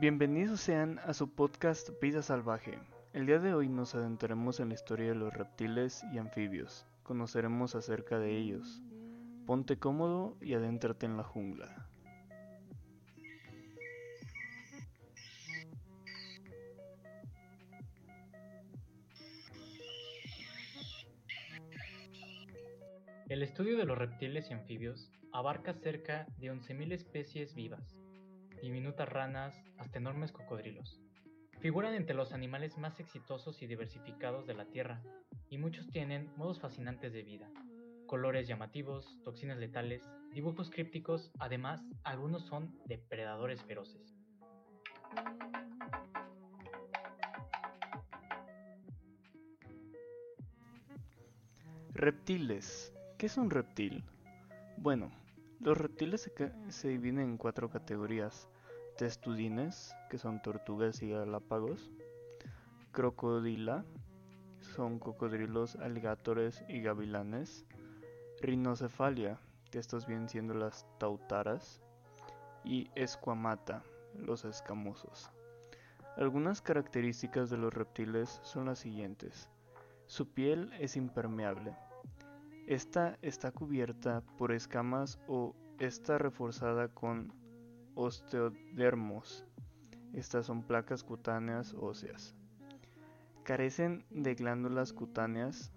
Bienvenidos sean a su podcast Vida Salvaje. El día de hoy nos adentraremos en la historia de los reptiles y anfibios. Conoceremos acerca de ellos. Ponte cómodo y adéntrate en la jungla. El estudio de los reptiles y anfibios abarca cerca de 11.000 especies vivas, diminutas ranas hasta enormes cocodrilos. Figuran entre los animales más exitosos y diversificados de la Tierra, y muchos tienen modos fascinantes de vida, colores llamativos, toxinas letales, dibujos crípticos, además algunos son depredadores feroces. Reptiles. ¿Qué es un reptil? Bueno, los reptiles se, dividen en cuatro categorías. Testudines, que son tortugas y galápagos. Crocodila, son cocodrilos, alligatores y gavilanes. Rinocefalia, que estos vienen siendo las tautaras. Y escuamata, los escamosos. Algunas características de los reptiles son las siguientes. Su piel es impermeable esta está cubierta por escamas o está reforzada con osteodermos. Estas son placas cutáneas óseas. Carecen de glándulas cutáneas.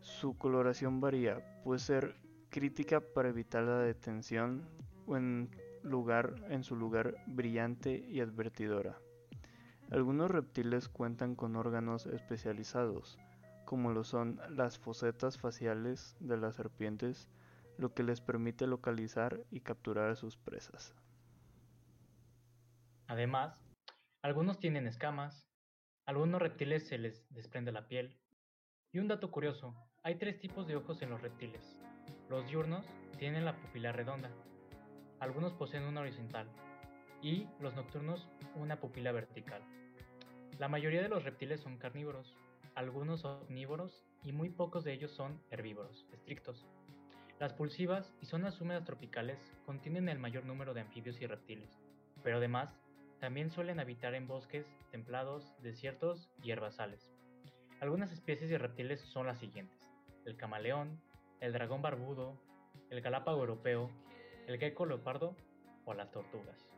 Su coloración varía, puede ser crítica para evitar la detención o en, lugar, en su lugar brillante y advertidora. Algunos reptiles cuentan con órganos especializados, como lo son las fosetas faciales de las serpientes, lo que les permite localizar y capturar a sus presas. Además, algunos tienen escamas, algunos reptiles se les desprende la piel. Y un dato curioso, hay tres tipos de ojos en los reptiles. Los diurnos tienen la pupila redonda, algunos poseen una horizontal y los nocturnos una pupila vertical. La mayoría de los reptiles son carnívoros, algunos omnívoros y muy pocos de ellos son herbívoros, estrictos. Las pulsivas y zonas húmedas tropicales contienen el mayor número de anfibios y reptiles, pero además también suelen habitar en bosques templados, desiertos y herbazales. Algunas especies de reptiles son las siguientes: el camaleón, el dragón barbudo, el galápago europeo, el gecko leopardo o las tortugas.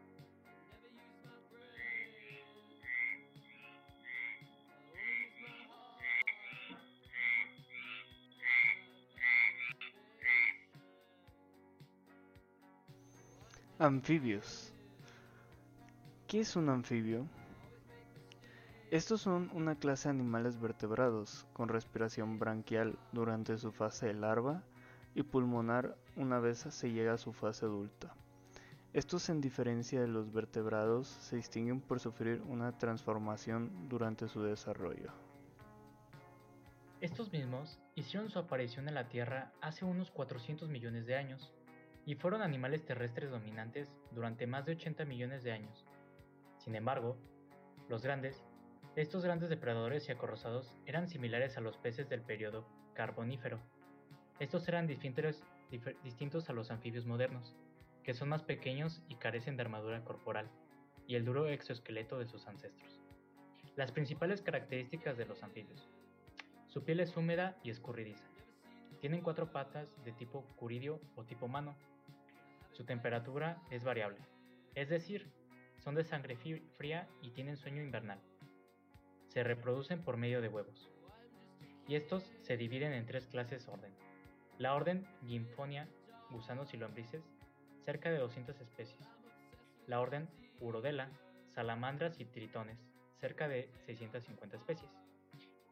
Anfibios. ¿Qué es un anfibio? Estos son una clase de animales vertebrados con respiración branquial durante su fase de larva y pulmonar una vez se llega a su fase adulta. Estos en diferencia de los vertebrados se distinguen por sufrir una transformación durante su desarrollo. Estos mismos hicieron su aparición en la Tierra hace unos 400 millones de años y fueron animales terrestres dominantes durante más de 80 millones de años. Sin embargo, los grandes, estos grandes depredadores y acorrozados eran similares a los peces del periodo carbonífero. Estos eran distintos, distintos a los anfibios modernos, que son más pequeños y carecen de armadura corporal, y el duro exoesqueleto de sus ancestros. Las principales características de los anfibios. Su piel es húmeda y escurridiza. Tienen cuatro patas de tipo curidio o tipo mano, su temperatura es variable, es decir, son de sangre fría y tienen sueño invernal. Se reproducen por medio de huevos. Y estos se dividen en tres clases orden. La orden Gymphonia, gusanos y lombrices, cerca de 200 especies. La orden Urodela, salamandras y tritones, cerca de 650 especies.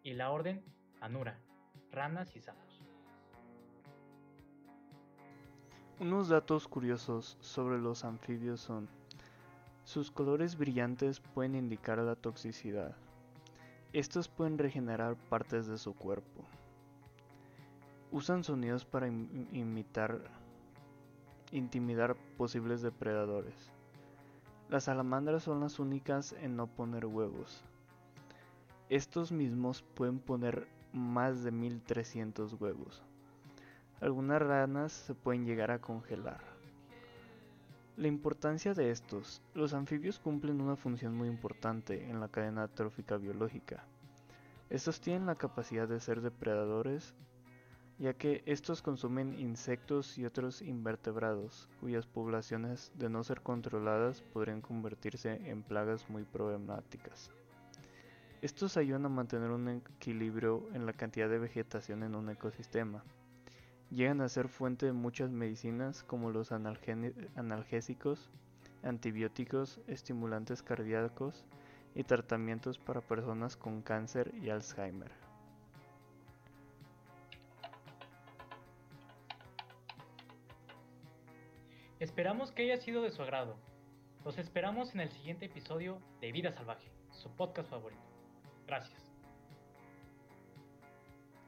Y la orden Anura, ranas y sapos. Unos datos curiosos sobre los anfibios son, sus colores brillantes pueden indicar la toxicidad. Estos pueden regenerar partes de su cuerpo. Usan sonidos para imitar, intimidar posibles depredadores. Las salamandras son las únicas en no poner huevos. Estos mismos pueden poner más de 1300 huevos. Algunas ranas se pueden llegar a congelar. La importancia de estos. Los anfibios cumplen una función muy importante en la cadena trófica biológica. Estos tienen la capacidad de ser depredadores ya que estos consumen insectos y otros invertebrados, cuyas poblaciones, de no ser controladas, podrían convertirse en plagas muy problemáticas. Estos ayudan a mantener un equilibrio en la cantidad de vegetación en un ecosistema. Llegan a ser fuente de muchas medicinas como los analgésicos, antibióticos, estimulantes cardíacos y tratamientos para personas con cáncer y Alzheimer. Esperamos que haya sido de su agrado. Los esperamos en el siguiente episodio de Vida Salvaje, su podcast favorito. Gracias.